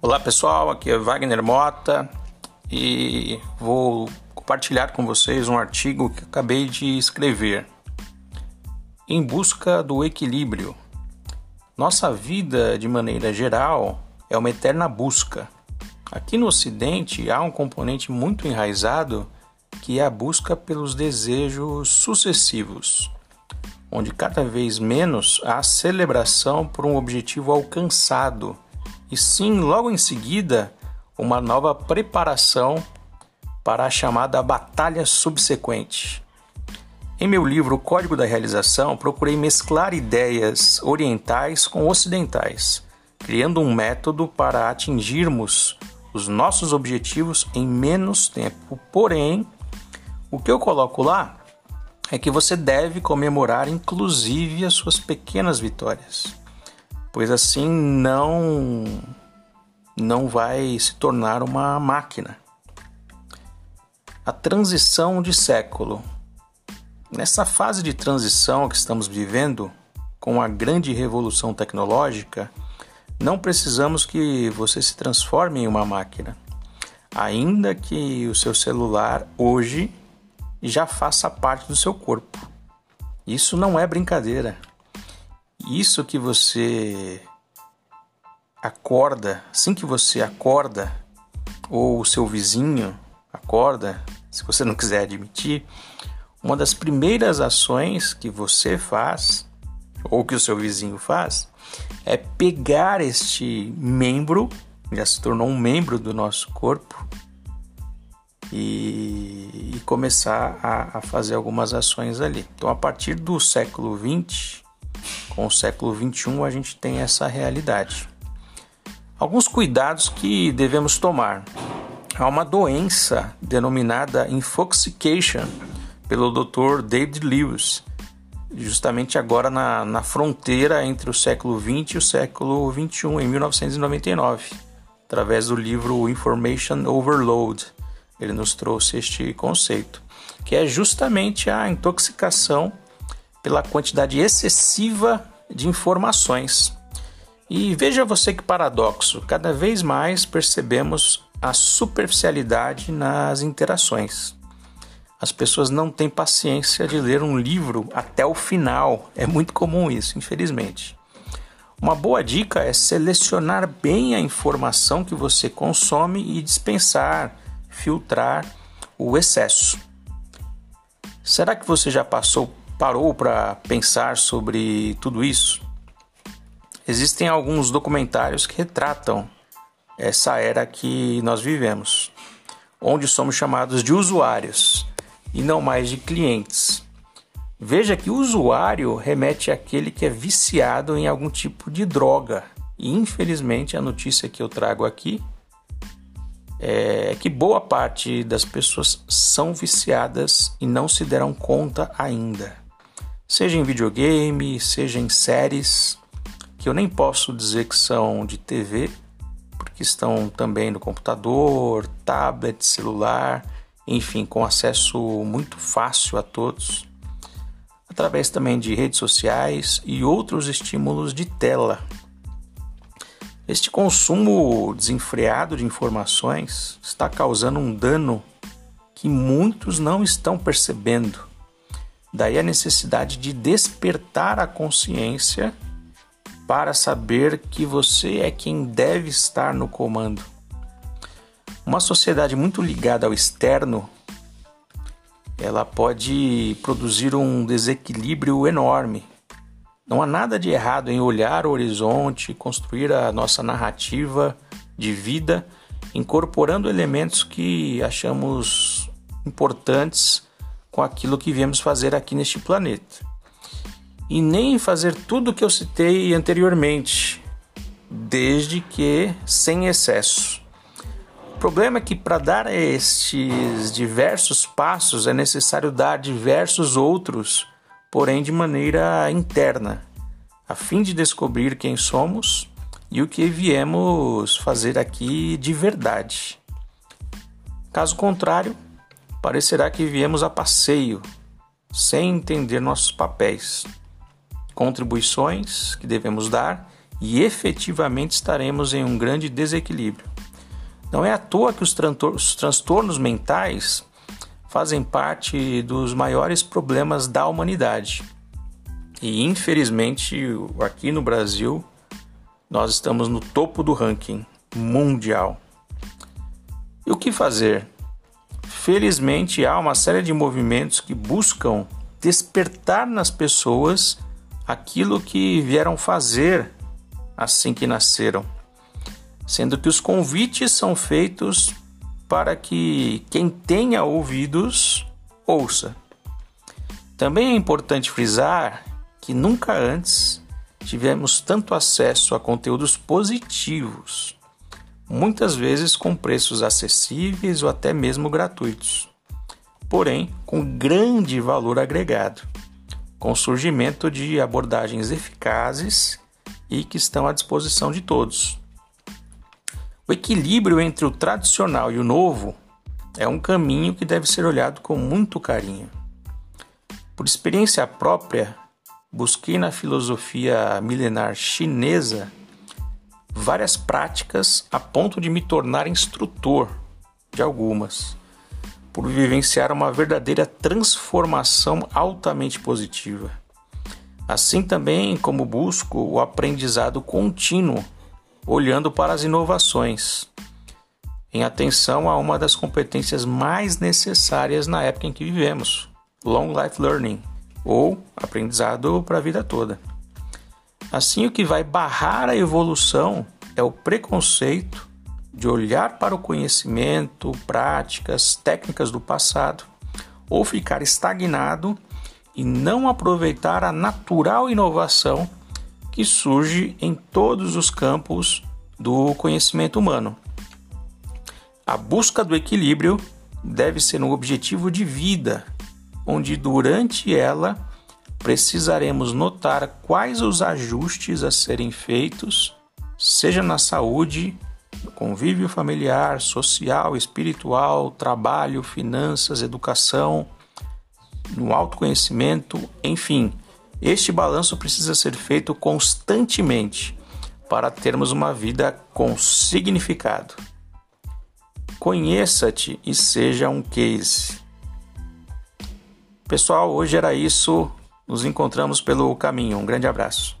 Olá pessoal, aqui é Wagner Mota e vou compartilhar com vocês um artigo que acabei de escrever. Em busca do equilíbrio. Nossa vida, de maneira geral, é uma eterna busca. Aqui no Ocidente há um componente muito enraizado que é a busca pelos desejos sucessivos, onde cada vez menos há celebração por um objetivo alcançado e sim, logo em seguida, uma nova preparação para a chamada batalha subsequente. Em meu livro Código da Realização, procurei mesclar ideias orientais com ocidentais, criando um método para atingirmos os nossos objetivos em menos tempo. Porém, o que eu coloco lá é que você deve comemorar inclusive as suas pequenas vitórias pois assim não não vai se tornar uma máquina. A transição de século. Nessa fase de transição que estamos vivendo, com a grande revolução tecnológica, não precisamos que você se transforme em uma máquina. Ainda que o seu celular hoje já faça parte do seu corpo. Isso não é brincadeira isso que você acorda, assim que você acorda, ou o seu vizinho acorda, se você não quiser admitir, uma das primeiras ações que você faz, ou que o seu vizinho faz, é pegar este membro, já se tornou um membro do nosso corpo, e, e começar a, a, fazer algumas ações ali. Então, a partir do século XX, com o século 21 a gente tem essa realidade. Alguns cuidados que devemos tomar. Há uma doença denominada infoxication pelo Dr. David Lewis, justamente agora na, na fronteira entre o século 20 e o século 21, em 1999, através do livro Information Overload. Ele nos trouxe este conceito, que é justamente a intoxicação pela quantidade excessiva de informações. E veja você que paradoxo, cada vez mais percebemos a superficialidade nas interações. As pessoas não têm paciência de ler um livro até o final, é muito comum isso, infelizmente. Uma boa dica é selecionar bem a informação que você consome e dispensar, filtrar o excesso. Será que você já passou parou para pensar sobre tudo isso? Existem alguns documentários que retratam essa era que nós vivemos, onde somos chamados de usuários e não mais de clientes. Veja que usuário remete àquele que é viciado em algum tipo de droga. E infelizmente a notícia que eu trago aqui é que boa parte das pessoas são viciadas e não se deram conta ainda seja em videogame, seja em séries, que eu nem posso dizer que são de TV, porque estão também no computador, tablet, celular, enfim, com acesso muito fácil a todos, através também de redes sociais e outros estímulos de tela. Este consumo desenfreado de informações está causando um dano que muitos não estão percebendo Daí a necessidade de despertar a consciência para saber que você é quem deve estar no comando. Uma sociedade muito ligada ao externo, ela pode produzir um desequilíbrio enorme. Não há nada de errado em olhar o horizonte, construir a nossa narrativa de vida, incorporando elementos que achamos importantes com aquilo que viemos fazer aqui neste planeta. E nem fazer tudo o que eu citei anteriormente, desde que sem excesso. O problema é que para dar estes diversos passos é necessário dar diversos outros, porém de maneira interna, a fim de descobrir quem somos e o que viemos fazer aqui de verdade. Caso contrário, parecerá que viemos a passeio, sem entender nossos papéis, contribuições que devemos dar e efetivamente estaremos em um grande desequilíbrio. Não é à toa que os, os transtornos mentais fazem parte dos maiores problemas da humanidade. E infelizmente, aqui no Brasil, nós estamos no topo do ranking mundial. E o que fazer? Felizmente, há uma série de movimentos que buscam despertar nas pessoas aquilo que vieram fazer assim que nasceram, sendo que os convites são feitos para que quem tenha ouvidos ouça. Também é importante frisar que nunca antes tivemos tanto acesso a conteúdos positivos, muitas vezes com preços acessíveis ou até mesmo gratuitos, porém com grande valor agregado, com o surgimento de abordagens eficazes e que estão à disposição de todos. O equilíbrio entre o tradicional e o novo é um caminho que deve ser olhado com muito carinho. Por experiência própria, busquei na filosofia milenar chinesa várias práticas a ponto de me tornar instrutor de algumas, por vivenciar uma verdadeira transformação altamente positiva. Assim também como busco o aprendizado contínuo, olhando para as inovações, em atenção a uma das competências mais necessárias na época em que vivemos, Long Life Learning, ou aprendizado para a vida toda. Assim, o que vai barrar a evolução é o preconceito de olhar para o conhecimento, práticas, técnicas do passado, ou ficar estagnado e não aproveitar a natural inovação que surge em todos os campos do conhecimento humano. A busca do equilíbrio deve ser um objetivo de vida, onde durante ela precisaremos notar quais os ajustes a serem feitos, seja na saúde, no convívio familiar, social, espiritual, trabalho, finanças, educação, no autoconhecimento, enfim. Este balanço precisa ser feito constantemente para termos uma vida com significado. Conheça-te e seja um case. Pessoal, hoje era isso. Nos encontramos pelo caminho. Um grande abraço.